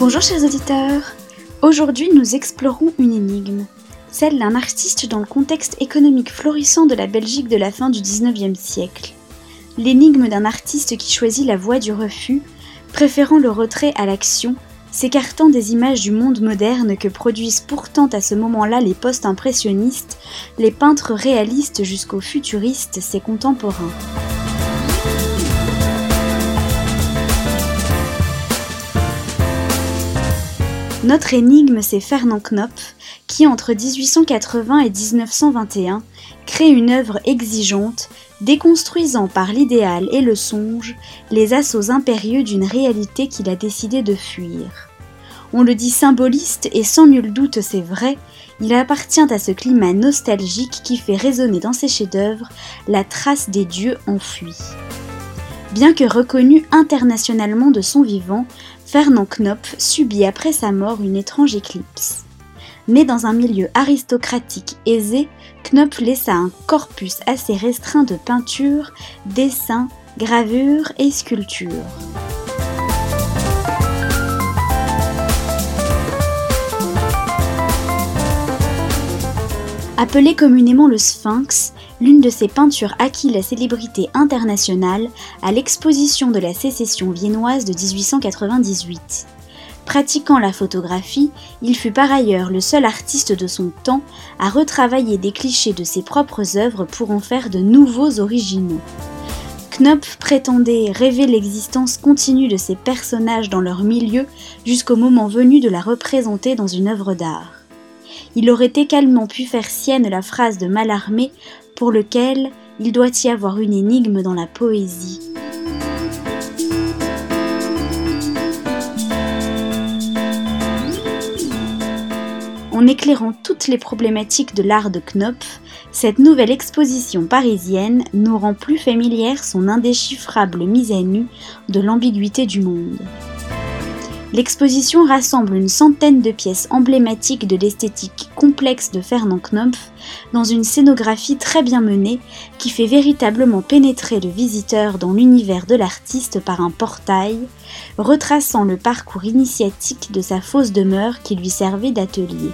Bonjour chers auditeurs Aujourd'hui nous explorons une énigme, celle d'un artiste dans le contexte économique florissant de la Belgique de la fin du 19e siècle. L'énigme d'un artiste qui choisit la voie du refus, préférant le retrait à l'action, s'écartant des images du monde moderne que produisent pourtant à ce moment-là les post-impressionnistes, les peintres réalistes jusqu'aux futuristes, ses contemporains. Notre énigme, c'est Fernand Knopf, qui entre 1880 et 1921 crée une œuvre exigeante, déconstruisant par l'idéal et le songe les assauts impérieux d'une réalité qu'il a décidé de fuir. On le dit symboliste et sans nul doute c'est vrai, il appartient à ce climat nostalgique qui fait résonner dans ses chefs-d'œuvre la trace des dieux enfuis. Bien que reconnu internationalement de son vivant, Fernand Knopf subit après sa mort une étrange éclipse. Né dans un milieu aristocratique aisé, Knopf laissa un corpus assez restreint de peintures, dessins, gravures et sculptures. Appelé communément le Sphinx, l'une de ses peintures acquit la célébrité internationale à l'exposition de la sécession viennoise de 1898. Pratiquant la photographie, il fut par ailleurs le seul artiste de son temps à retravailler des clichés de ses propres œuvres pour en faire de nouveaux originaux. Knopf prétendait rêver l'existence continue de ces personnages dans leur milieu jusqu'au moment venu de la représenter dans une œuvre d'art il aurait également pu faire sienne la phrase de Mallarmé pour lequel il doit y avoir une énigme dans la poésie. En éclairant toutes les problématiques de l'art de Knopf, cette nouvelle exposition parisienne nous rend plus familière son indéchiffrable mise à nu de l'ambiguïté du monde. L'exposition rassemble une centaine de pièces emblématiques de l'esthétique complexe de Fernand Knopf dans une scénographie très bien menée qui fait véritablement pénétrer le visiteur dans l'univers de l'artiste par un portail, retraçant le parcours initiatique de sa fausse demeure qui lui servait d'atelier.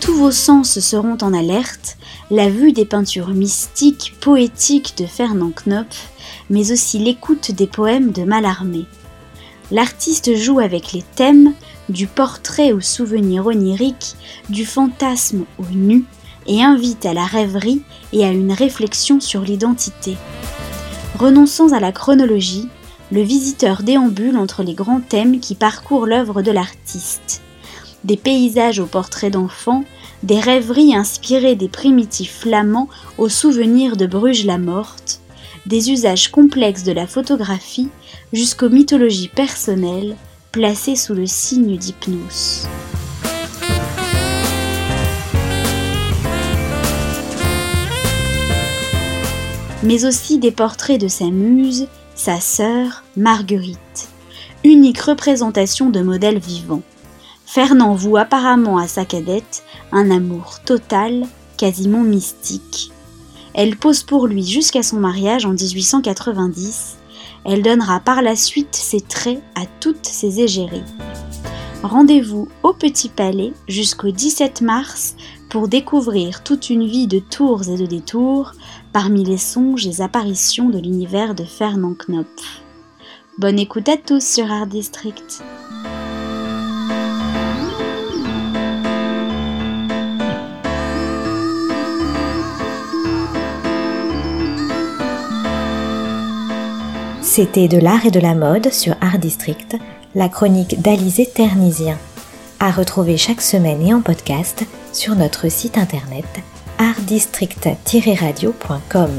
Tous vos sens seront en alerte, la vue des peintures mystiques, poétiques de Fernand Knopf mais aussi l'écoute des poèmes de Mallarmé. L'artiste joue avec les thèmes, du portrait au souvenir onirique, du fantasme au nu, et invite à la rêverie et à une réflexion sur l'identité. Renonçant à la chronologie, le visiteur déambule entre les grands thèmes qui parcourent l'œuvre de l'artiste. Des paysages aux portraits d'enfants, des rêveries inspirées des primitifs flamands au souvenir de Bruges la morte, des usages complexes de la photographie jusqu'aux mythologies personnelles placées sous le signe d'hypnose. Mais aussi des portraits de sa muse, sa sœur, Marguerite, unique représentation de modèle vivant. Fernand voue apparemment à sa cadette un amour total, quasiment mystique. Elle pose pour lui jusqu'à son mariage en 1890. Elle donnera par la suite ses traits à toutes ses égéries. Rendez-vous au Petit Palais jusqu'au 17 mars pour découvrir toute une vie de tours et de détours parmi les songes et apparitions de l'univers de Fernand Knopf. Bonne écoute à tous sur Art District. C'était de l'art et de la mode sur Art District, la chronique d'Alizé Ternisien. À retrouver chaque semaine et en podcast sur notre site internet artdistrict-radio.com.